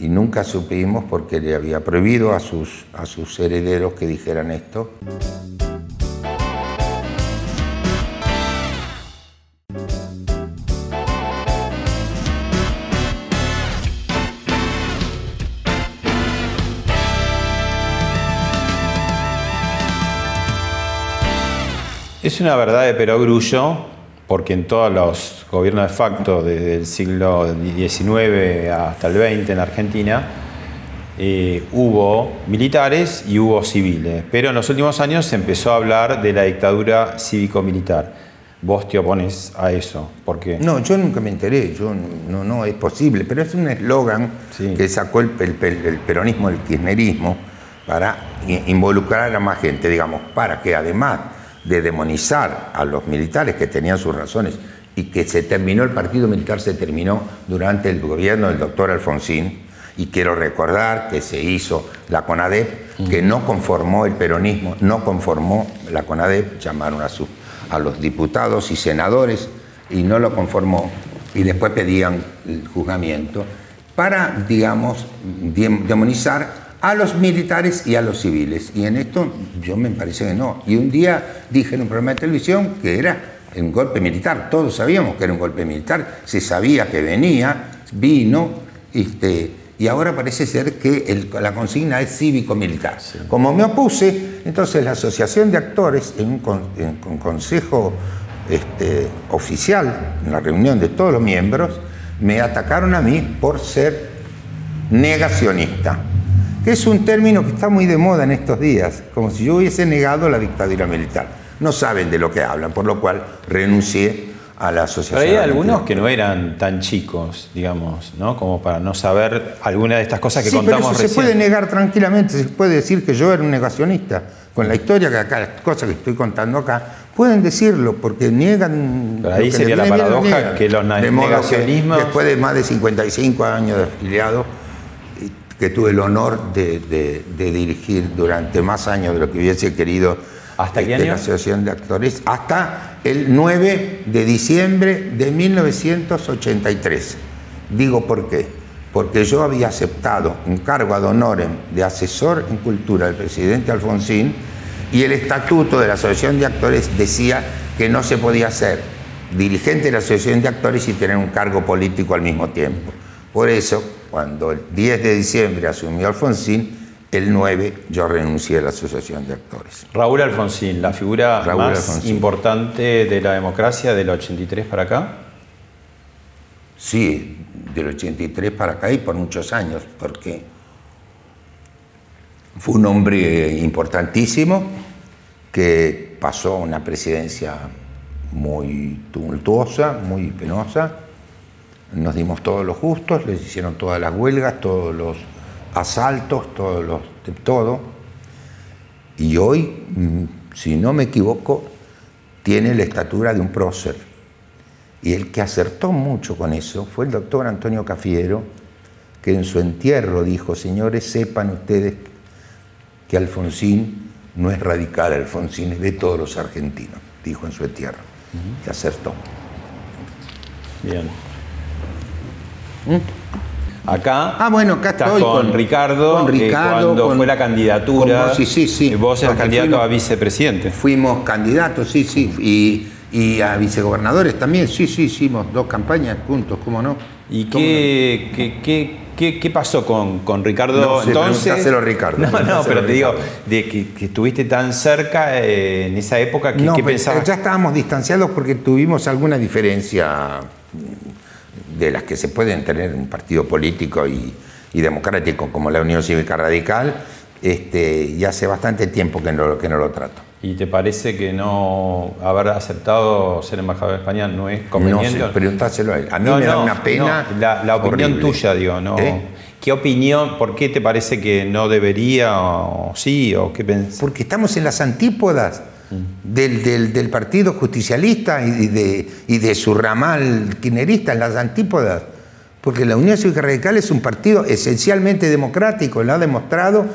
y nunca supimos porque le había prohibido a sus, a sus herederos que dijeran esto. Es una verdad de perogrullo, porque en todos los gobiernos de facto, desde el siglo XIX hasta el XX en Argentina, eh, hubo militares y hubo civiles. Pero en los últimos años se empezó a hablar de la dictadura cívico-militar. Vos te opones a eso, ¿por qué? No, yo nunca me enteré, yo no, no es posible, pero es un eslogan que sacó el, el- el peronismo, el kirchnerismo, para involucrar a más gente, digamos, para que además de demonizar a los militares que tenían sus razones y que se terminó, el partido militar se terminó durante el gobierno del doctor Alfonsín, y quiero recordar que se hizo la CONADEP, que no conformó el peronismo, no conformó la CONADEP, llamaron a, su, a los diputados y senadores y no lo conformó, y después pedían el juzgamiento, para, digamos, dem- demonizar a los militares y a los civiles. Y en esto yo me parece que no. Y un día dije en un programa de televisión que era un golpe militar, todos sabíamos que era un golpe militar, se sabía que venía, vino, este, y ahora parece ser que el- la consigna es cívico-militar. Como me opuse, entonces la Asociación de Actores, en un, con- en un consejo este, oficial, en la reunión de todos los miembros, me atacaron a mí por ser negacionista, que es un término que está muy de moda en estos días, como si yo hubiese negado la dictadura militar. No saben de lo que hablan, por lo cual renuncié a la asociación. Pero hay algunos que no eran tan chicos, digamos, ¿no? Como para no saber alguna de estas cosas que sí, pero contamos eso recién. se puede negar tranquilamente, se puede decir que yo era un negacionista. Con la historia que acá, las cosas que estoy contando acá, pueden decirlo porque niegan. Pero ahí sería la paradoja que los na- De negacionismos- después de más de 55 años de afiliado, que tuve el honor de, de- de dirigir durante más años de lo que hubiese querido ¿Hasta este, año? la Asociación de Actores, hasta el 9 de diciembre de 1983. Digo por qué. Porque yo había aceptado un cargo ad honorem de asesor en cultura del presidente Alfonsín y el estatuto de la Asociación de Actores decía que no se podía ser dirigente de la Asociación de Actores y tener un cargo político al mismo tiempo. Por eso, cuando el 10 de diciembre asumió Alfonsín, el 9 yo renuncié a la Asociación de Actores. Raúl Alfonsín, la figura Raúl más Alfonsín. importante de la democracia del 83 para acá. Sí, del 83 para acá y por muchos años, porque fue un hombre importantísimo que pasó una presidencia muy tumultuosa, muy penosa. Nos dimos todos los justos, les hicieron todas las huelgas, todos los asaltos, todos los, todo. Y hoy, mm, si no me equivoco, tiene la estatura de un prócer. Y el que acertó mucho con eso fue el doctor Antonio Cafiero, que en su entierro dijo, señores, sepan ustedes que Alfonsín no es radical, Alfonsín es de todos los argentinos, dijo en su entierro. Y acertó. Bien. Acá, Ah, bueno, acá estás estoy con, con- Ricardo, con cuando con- fue la candidatura. vos, sí, sí, sí. Vos eras candidato fuimos- a vicepresidente. Fuimos candidatos, sí, sí, y, y a vicegobernadores también, sí, sí, hicimos dos campañas juntos, ¿cómo no? ¿Y ¿Cómo qué, qué, qué, qué- qué pasó con, con Ricardo No entonces? Ricardo, No, pero te digo, de que, que estuviste tan cerca eh, en esa época, ¿qué, no, qué pero pensabas? ya estábamos distanciados porque tuvimos alguna diferencia de las que se pueden tener en un partido político y, y democrático como la Unión Cívica Radical, este, y hace bastante tiempo que no, que no lo trato. ¿Y te parece que no haber aceptado ser embajador de España no es conveniente? No sé, preguntáselo a él. A mí No, me da no, una pena. no, la, la opinión tuya, digo, ¿no? ¿Eh? ¿Qué opinión, por qué te parece que no debería o sí o qué pensás? Porque estamos en las antípodas del, del- Partido Justicialista y de, y de su ramal kirchnerista, en las antípodas. Porque la Unión Cívica Radical es un partido esencialmente democrático, lo ha demostrado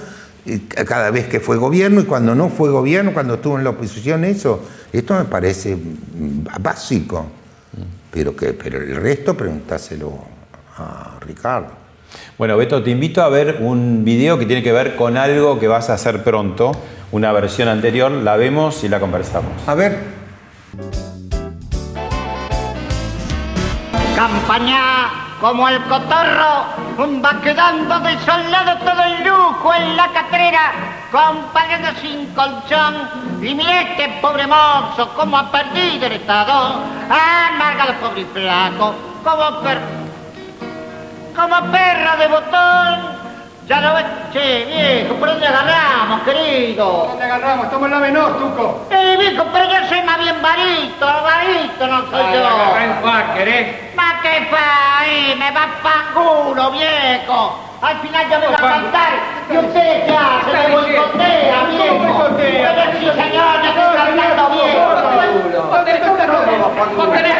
eh, cada vez que fue gobierno y cuando no fue gobierno, cuando estuvo en la oposición, eso. Esto me parece mm, básico. Pero, que, pero el resto, preguntáselo a Ricardo. Bueno, Beto, te invito a ver un video que tiene que ver con algo que vas a hacer pronto, una versión anterior, la vemos y la conversamos. A ver. Campaña como el cotorro, va quedando desolado todo el lujo en la catrera, comparando sin colchón, y mira este pobre mozo como ha perdido el estado, amargado pobre y flaco, como per... como perra de botón. Ya lo ves, che, viejo, ¿por dónde agarramos, querido? ¿Dónde agarramos? Estamos en la menor, Tuco. Eh, viejo, pero yo soy más bien varito, varito no soy yo. fa, querés? Ma che fai? Me va fanculo, viejo. Al final yo vengo a cantar y usted qué hace, me boicotea, viejo. Pero sí, señor, yo estoy cantando viejo. ¿Dónde está todo? ¿Vos querés?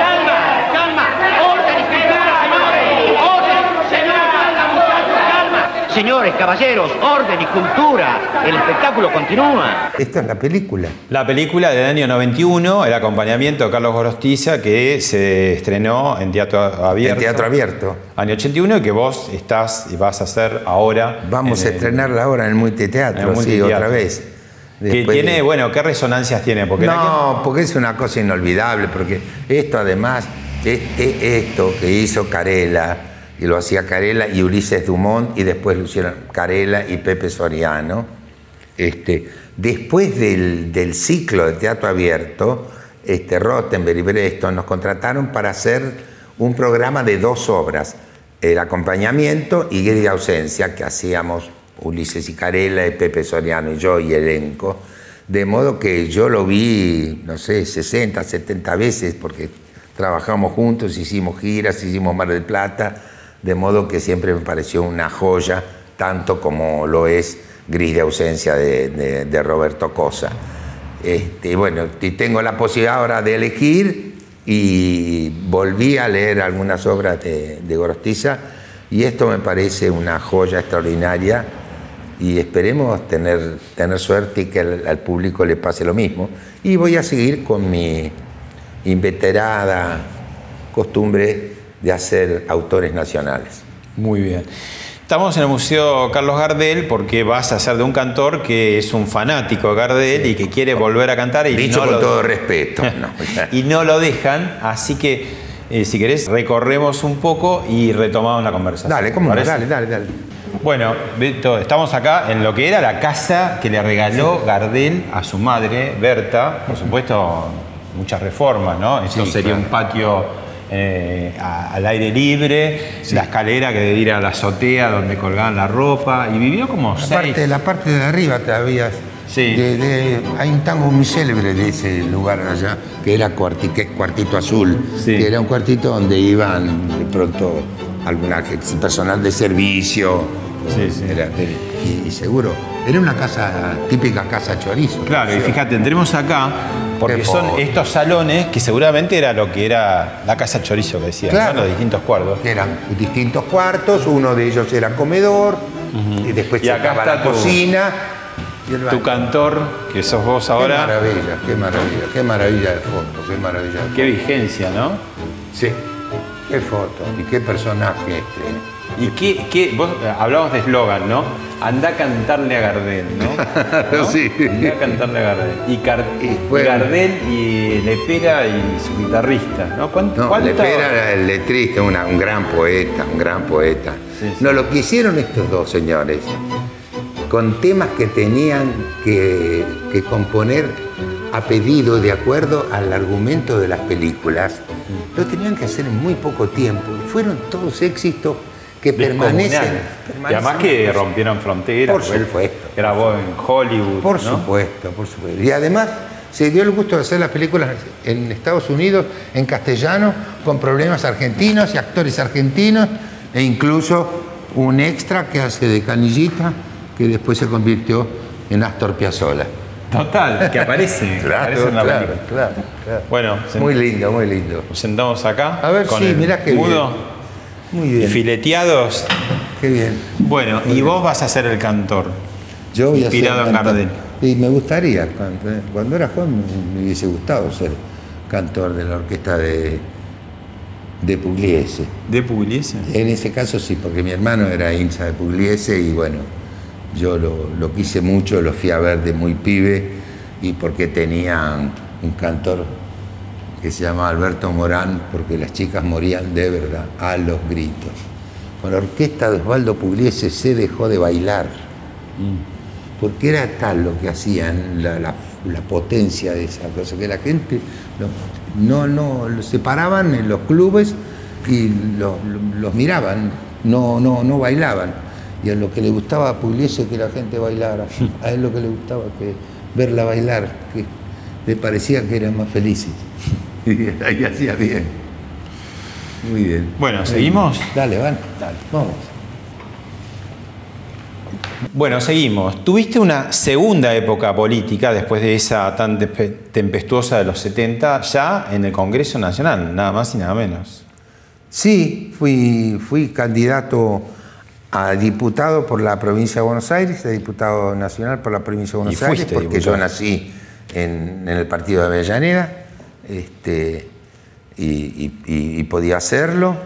Calma, calma. Orden y cultura, señores. Orden, señores, calma, muchachos, calma. Señores, caballeros, orden y cultura. El espectáculo continúa. Esta es la película. La película del año 91, el acompañamiento de Carlos Gorostiza, que se estrenó en Teatro Abierto. En Teatro Abierto. Año 81 y que vos estás y vas a hacer ahora. Vamos en a el- estrenarla ahora en el Multiteatro, En el sí, otra vez. Que tiene, de- bueno, ¿qué resonancias tiene? Porque No, porque es una cosa inolvidable, porque esto además, es- es esto que hizo Carela, y lo hacía Carela y Ulises Dumont, y después lo hicieron Carela y Pepe Soriano, este, después del, del ciclo de teatro abierto, este, Rottenberg y Breston nos contrataron para hacer un programa de dos obras, el acompañamiento y Guerra de ausencia, que hacíamos Ulises y Carela, y Pepe Soriano y yo y elenco, de modo que yo lo vi, no sé, 60, 70 veces, porque trabajamos juntos, hicimos giras, hicimos Mar del Plata, de modo que siempre me pareció una joya, tanto como lo es Gris de ausencia de, Roberto Cosa. Este, bueno, tengo la posibilidad ahora de elegir y volví a leer algunas obras de, de Gorostiza y esto me parece una joya extraordinaria y esperemos tener, tener suerte y que al, al público le pase lo mismo. Y voy a seguir con mi inveterada costumbre de hacer autores nacionales. Muy bien. Estamos en el Museo Carlos Gardel porque vas a ser de un cantor que es un fanático de Gardel y que quiere volver a cantar y Dicho no con lo, todo respeto. <laughs> no. y no lo dejan, así que eh, si querés recorremos un poco y retomamos la conversación. Dale, ¿cómo no? Dale, dale, dale. Bueno, Beto, estamos acá en lo que era la casa que le regaló Gardel a su madre, Berta, por supuesto, muchas reformas, ¿no? Esto Sí, sería claro. un patio eh, a- al aire libre, la escalera que debía ir a la azotea donde colgaban la ropa, y vivió como La seis. parte, la parte de arriba todavía. Sí. de- de- hay un tango muy célebre de ese lugar allá, que era Cuartito Azul, Sí. que era un cuartito donde iban de pronto alguna personal de servicio. Sí, sí. Era- y, y seguro, era una casa, típica casa chorizo. Claro, y fíjate, entremos acá, porque Qué son estos salones que seguramente era lo que era la casa chorizo que decía, Claro. los distintos cuartos. Eran distintos cuartos, uno de ellos era comedor, y después Y se acá la está tu- cocina. y el Tu cantor, que sos vos Qué ahora, maravilla, qué maravilla, qué maravilla de foto, qué maravilla de qué vigencia, ¿no? Sí, qué foto y qué personaje este. Y qué, qué- vos eh, hablamos de eslogan, ¿no? Anda a cantarle a Gardel, ¿no? <laughs> ¿No? Sí. Anda a cantarle a Gardel. Y, Car- Y y Gardel y Lepera y su guitarrista, ¿no? ¿Cuánto, No, cuánto- Lepera era el letrista, una- un gran poeta, un gran poeta. Sí, sí. No, lo que hicieron estos dos señores, con temas que tenían que, que componer a pedido, de acuerdo al argumento de las películas, lo tenían que hacer en muy poco tiempo. Fueron todos éxitos que permanecen. Y además que rompieron fronteras. Por supuesto. Grabó en Hollywood. Por ¿no? supuesto, por supuesto. Y además se dio el gusto de hacer las películas en Estados Unidos en castellano, con problemas argentinos y actores argentinos, e incluso un extra que hace de canillita, que después se convirtió en Astor Piazzolla. Total, que aparece. aparece en la claro, película. claro, claro. Bueno, Muy lindo, muy lindo. nos sentamos acá. A ver, con sí, el mirá qué mudo Muy y bien, fileteados. qué bien. Bueno, y vos vas a ser el cantor. Yo voy a ser Inspirado en. Gardel. Y me gustaría, cuando, cuando era joven me, me hubiese gustado ser cantor de la orquesta de, de Pugliese. ¿De Pugliese? En ese caso sí, porque mi hermano era hincha de Pugliese y bueno, yo lo, lo quise mucho, lo fui a ver de muy pibe y porque tenían un cantor que se llama Alberto Morán, porque las chicas morían de verdad a los gritos. Con la orquesta de Osvaldo Pugliese se dejó de bailar, porque era tal lo que hacían, la, la- la potencia de esa cosa, que la gente no, no, los separaban en los clubes y lo- lo- los miraban, no, no, no bailaban. Y a lo que le gustaba a Pugliese que la gente bailara, a él lo que le gustaba que verla bailar, que le parecía que eran más felices. <laughs> Y ahí hacía bien. Muy bien. Bueno, ¿seguimos? Dale, van. Dale. Vamos. Bueno, seguimos. Tuviste una segunda época política después de esa tan tempe- tempestuosa de los 70, ya en el Congreso Nacional, nada más y nada menos. Sí, fui, fui candidato a diputado por la provincia de Buenos Aires, a diputado nacional por la provincia de Buenos Aires, porque diputado. yo nací en, en el partido de Avellaneda este, y, y- y- y podía hacerlo.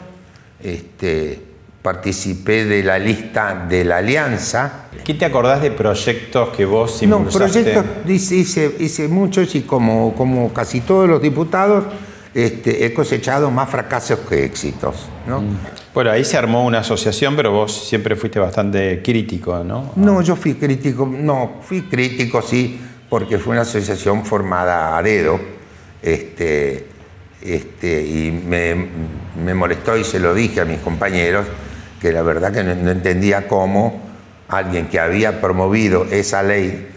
Este, participé de la lista de la Alianza. ¿Qué te acordás de proyectos que vos No, impulsaste? proyectos hice, hice, hice muchos y como, como casi todos los diputados este, he cosechado más fracasos que éxitos. ¿no? Bueno, ahí se armó una asociación, pero vos siempre fuiste bastante crítico, ¿no? No, yo fui crítico, no, fui crítico sí, porque fue una asociación formada a dedo, este, este, y me, me molestó y se lo dije a mis compañeros, que la verdad que no, no entendía cómo alguien que había promovido esa ley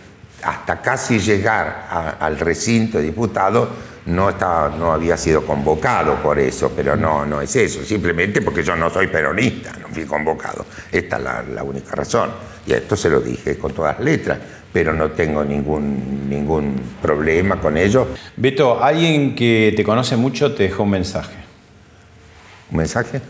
hasta casi llegar a- al recinto de diputados no, estaba, no había sido convocado por eso, pero no, no es eso, simplemente porque yo no soy peronista, no fui convocado. Esta es la, la única razón. Y esto se lo dije con todas las letras, pero no tengo ningún, ningún problema con ello. Beto, alguien que te conoce mucho te dejó un mensaje. ¿Un mensaje?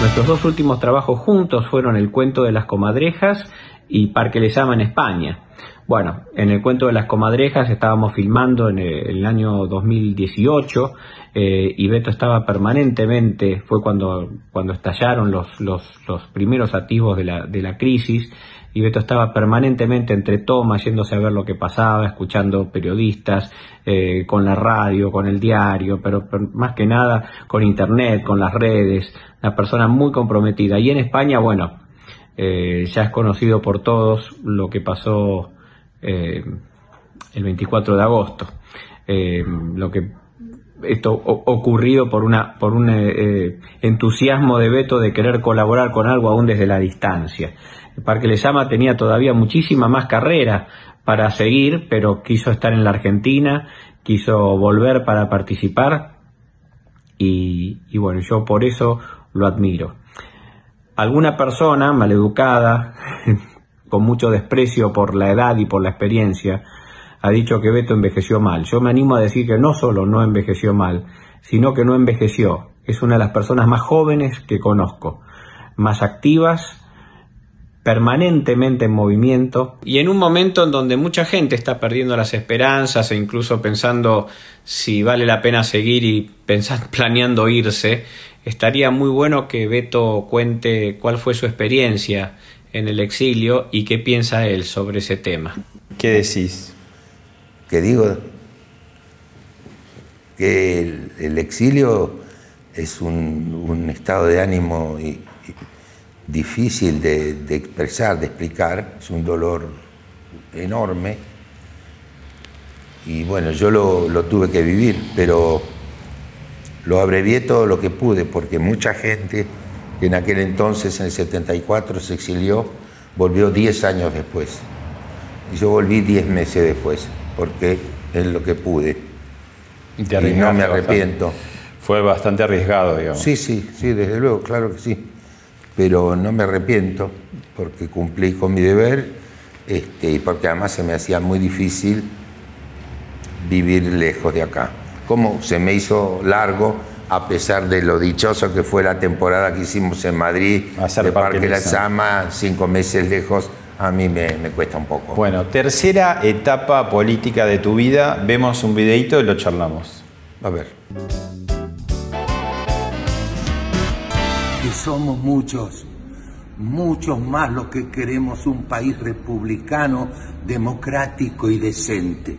Nuestros dos últimos trabajos juntos fueron El cuento de las comadrejas y Parque les llama en España. Bueno, en el cuento de las comadrejas estábamos filmando en el, año 2018 eh, y Beto estaba permanentemente, fue cuando, cuando estallaron los, los, los primeros atisbos de la, de la crisis y Beto estaba permanentemente entre tomas, yéndose a ver lo que pasaba, escuchando periodistas, eh, con la radio, con el diario, pero, pero más que nada con internet, con las redes, una persona muy comprometida. Y en España, bueno, eh, ya es conocido por todos lo que pasó eh, el 24 de agosto. Eh, lo que esto ocurrido por una por un entusiasmo de Beto de querer colaborar con algo aún desde la distancia. El Parque Lesama tenía todavía muchísima más carrera para seguir, pero quiso estar en la Argentina, quiso volver para participar y, y bueno, yo por eso lo admiro. Alguna persona maleducada, <laughs> con mucho desprecio por la edad y por la experiencia, ha dicho que Beto envejeció mal. Yo me animo a decir que no solo no envejeció mal, sino que no envejeció. Es una de las personas más jóvenes que conozco, más activas, permanentemente en movimiento y en un momento en donde mucha gente está perdiendo las esperanzas e incluso pensando si vale la pena seguir y pensar, <laughs> planeando irse, estaría muy bueno que Beto cuente cuál fue su experiencia en el exilio y qué piensa él sobre ese tema. ¿Qué decís? Que digo que el, exilio es un, estado de ánimo difícil de, expresar, de explicar, es un dolor enorme. Y bueno, yo lo, lo tuve que vivir, pero lo abrevié todo lo que pude, porque mucha gente que en aquel entonces, en el 74, se exilió, volvió 10 años después. Y yo volví 10 meses después, porque es lo que pude. Y, no me arrepiento. Fue bastante arriesgado, digamos. Sí, sí, sí, desde luego, claro que sí pero no me arrepiento porque cumplí con mi deber este, y porque además se me hacía muy difícil vivir lejos de acá. Como se me hizo largo, a pesar de lo dichoso que fue la temporada que hicimos en Madrid, de Parque La Sama, cinco meses lejos, a mí me, me, cuesta un poco. Bueno, tercera etapa política de tu vida, vemos un videito y lo charlamos. A ver. somos muchos, muchos más los que queremos un país republicano, democrático y decente.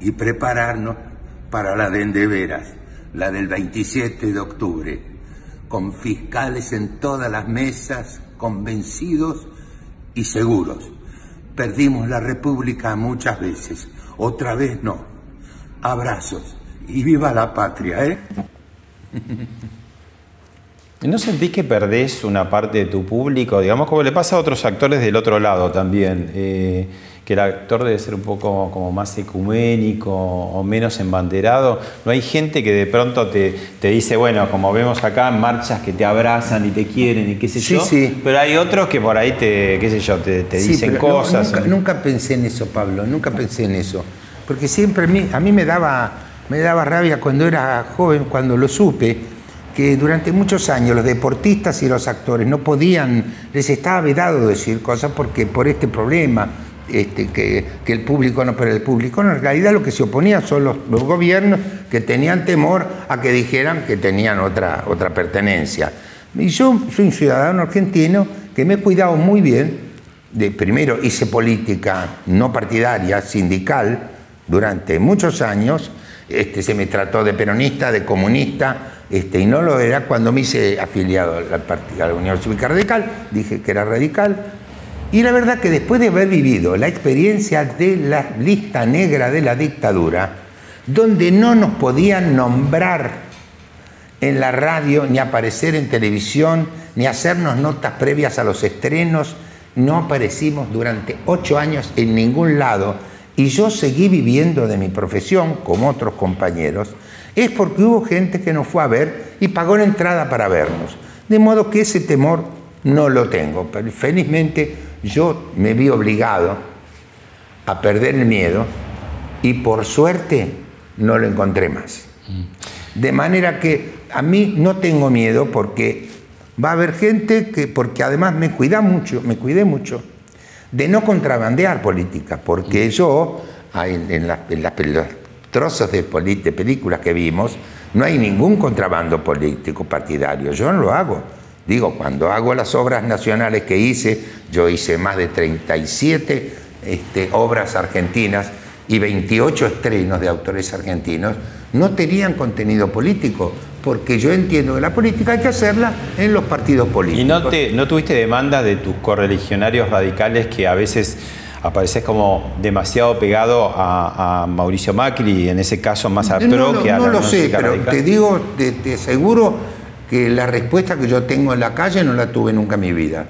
Y prepararnos para la de endeveras, la del 27 de octubre, con fiscales en todas las mesas, convencidos y seguros. Perdimos la República muchas veces, otra vez no. Abrazos y viva la patria, ¿eh? <laughs> ¿No sentís que perdés una parte de tu público? Digamos, como le pasa a otros actores del otro lado también, eh, que el actor debe ser un poco como más ecuménico o menos embanderado. ¿No hay gente que de pronto te, te dice, bueno, como vemos acá, marchas que te abrazan y te quieren y qué sé yo? Sí. Pero hay otros que por ahí te, qué sé yo, te, dicen cosas. nunca, nunca, pensé en eso, Pablo, nunca pensé en eso. Porque siempre a mí, a mí me, daba, me daba rabia cuando era joven, cuando lo supe que durante muchos años los deportistas y los actores no podían, les estaba vedado decir cosas porque por este problema, este, que, el público no, pero el público no, en realidad lo que se oponía son los, gobiernos que tenían temor a que dijeran que tenían otra, otra pertenencia. Y yo soy un ciudadano argentino que me he cuidado muy bien, primero hice política no partidaria, sindical, durante muchos años, este, se me trató de peronista, de comunista, este, y no lo era cuando me hice afiliado a la, a la Unión Cívica Radical, dije que era radical, y la verdad que después de haber vivido la experiencia de la lista negra de la dictadura, donde no nos podían nombrar en la radio, ni aparecer en televisión, ni hacernos notas previas a los estrenos, no aparecimos durante ocho años en ningún lado, y yo seguí viviendo de mi profesión, como otros compañeros, es porque hubo gente que nos fue a ver y pagó la entrada para vernos. De modo que ese temor no lo tengo. Felizmente yo me vi obligado a perder el miedo y por suerte no lo encontré más. De manera que a mí no tengo miedo porque va a haber gente que, porque además me cuida mucho, me cuidé mucho, de no contrabandear política, porque yo en, en, las, en las, trozos de, películas que vimos, no hay ningún contrabando político partidario. Yo no lo hago. Digo, cuando hago las obras nacionales que hice, yo hice más de 37 este, obras argentinas y 28 estrenos de autores argentinos, no tenían contenido político, porque yo entiendo que la política hay que hacerla en los partidos políticos. ¿Y no, te, no tuviste demandas de tus correligionarios radicales que a veces apareces como demasiado pegado a, a Mauricio Macri y en ese caso más a No, PRO lo- que a no la lo sé, pero radical. te digo, te, te aseguro que la respuesta que yo tengo en la calle no la tuve nunca en mi vida.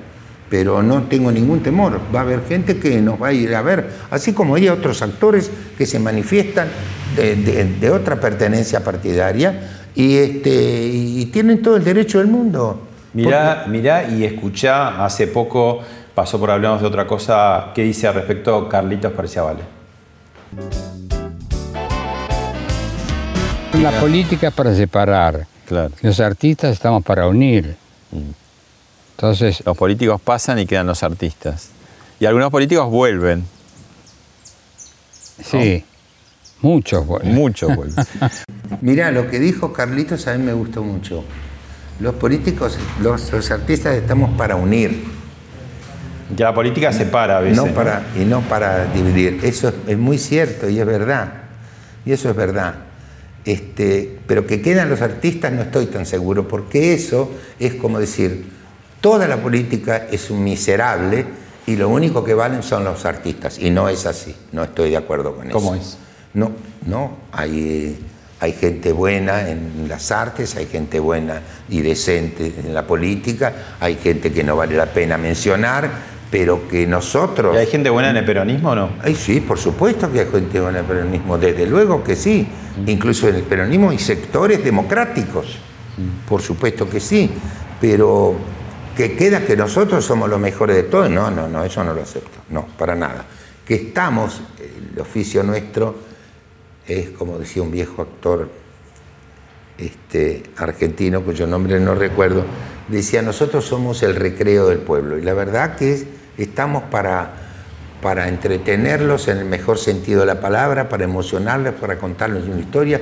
Pero no tengo ningún temor. Va a haber gente que nos va a ir a ver, así como hay otros actores que se manifiestan de, de- de otra pertenencia partidaria y, este, y tienen todo el derecho del mundo. Mirá, mirá y escuchá, hace poco pasó por Hablamos de otra cosa, ¿qué dice al respecto Carlitos Parciavale? La política es para separar. Los artistas estamos para unir. Entonces. Los políticos pasan y quedan los artistas. Y algunos políticos vuelven. Sí, muchos vuelven. Muchos vuelven. <laughs> Mirá, lo que dijo Carlitos a mí me gustó mucho. Los políticos, los, los artistas estamos para unir. Ya la política separa a veces. No ¿no? para, y no para dividir. Eso es, es muy cierto y es verdad. Y eso es verdad. Este, pero que quedan los artistas no estoy tan seguro, porque eso es como decir, toda la política es un miserable y lo único que valen son los artistas. Y no es así, no estoy de acuerdo con eso. ¿Cómo es? No, no, hay, hay gente buena en las artes, hay gente buena y decente en la política, hay gente que no vale la pena mencionar, pero que nosotros... ¿Y hay gente buena en el peronismo o no? Ay, sí, por supuesto que hay gente buena en el peronismo, desde luego que sí. Incluso en el peronismo hay sectores democráticos, por supuesto que sí, pero que queda que nosotros somos los mejores de todos, no, no, no, eso no lo acepto, no, para nada. Que estamos, el oficio nuestro es, como decía un viejo actor este, argentino, cuyo nombre no recuerdo, decía, nosotros somos el recreo del pueblo. Y la verdad que es- estamos para, para entretenerlos en el mejor sentido de la palabra, para emocionarles, para contarles una historia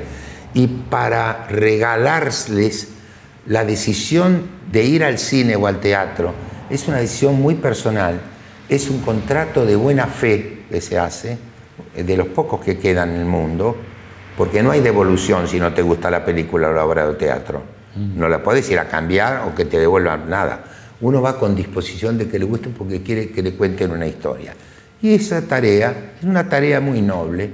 y para regalarles la decisión de ir al cine o al teatro. Es una decisión muy personal, es un contrato de buena fe que se hace, eh, de los pocos que quedan en el mundo, porque no hay devolución si no te gusta la película o la obra de teatro. No la puedes ir a cambiar o que te devuelvan nada. Uno va con disposición de que le guste porque quiere que le cuenten una historia. Y esa tarea es una tarea muy noble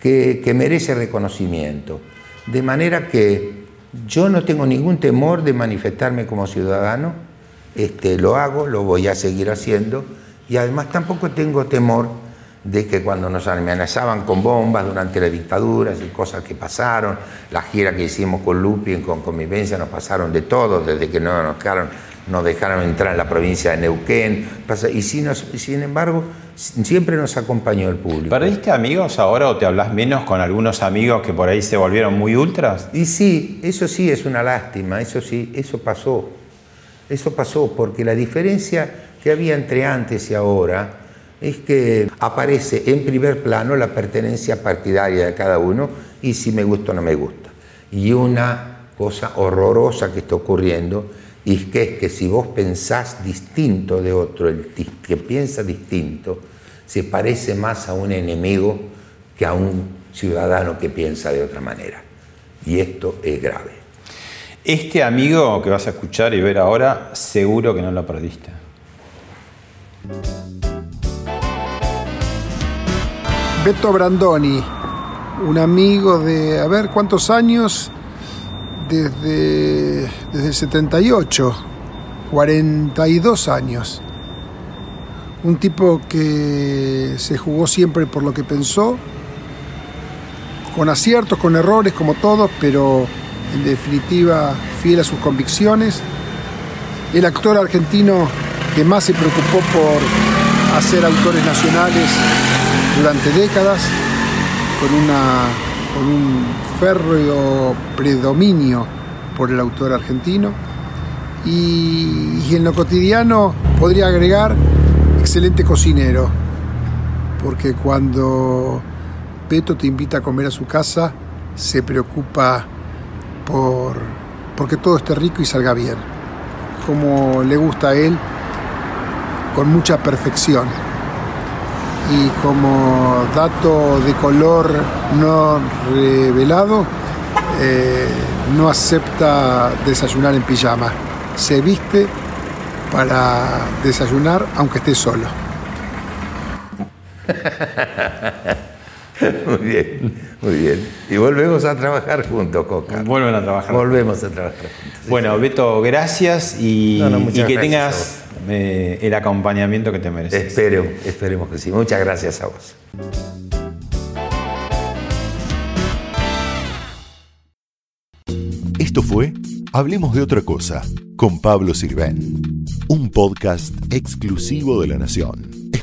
que, que merece reconocimiento. De manera que yo no tengo ningún temor de manifestarme como ciudadano, este, lo hago, lo voy a seguir haciendo y además tampoco tengo temor de que cuando nos amenazaban con bombas durante las dictaduras y cosas que pasaron, la gira que hicimos con Lupi con Convivencia nos pasaron de todo, desde que no nos dejaron, nos dejaron entrar en la provincia de Neuquén, y sin, sin embargo siempre nos acompañó el público. ¿Perdiste amigos ahora o te hablas menos con algunos amigos que por ahí se volvieron muy ultras? Y sí, eso sí es una lástima, eso sí, eso pasó. Eso pasó porque la diferencia que había entre antes y ahora es que aparece en primer plano la pertenencia partidaria de cada uno y si me gusta o no me gusta. Y una cosa horrorosa que está ocurriendo es que es que si vos pensás distinto de otro, el que piensa distinto, se parece más a un enemigo que a un ciudadano que piensa de otra manera. Y esto es grave. Este amigo que vas a escuchar y ver ahora, seguro que no lo perdiste. Beto Brandoni, un amigo de, a ver, ¿cuántos años? Desde, desde el 78, 42 años. Un tipo que se jugó siempre por lo que pensó, con aciertos, con errores como todos, pero en definitiva fiel a sus convicciones. El actor argentino que más se preocupó por hacer autores nacionales durante décadas, con, una, con un férreo predominio por el autor argentino. Y, y en lo cotidiano podría agregar excelente cocinero, porque cuando Beto te invita a comer a su casa, se preocupa por porque todo esté rico y salga bien, como le gusta a él, con mucha perfección. Y como dato de color no revelado, eh, no acepta desayunar en pijama. Se viste para desayunar aunque esté solo. <laughs> muy bien, muy bien. Y volvemos a trabajar juntos, Coca. Vuelven a trabajar. Volvemos a trabajar juntos. Bueno, Beto, gracias y, No, no, muchas y que gracias tengas eh, el acompañamiento que te mereces. Espero, esperemos que sí. Muchas gracias a vos. Esto fue Hablemos de otra cosa con Pablo Sirven, un podcast exclusivo de La Nación.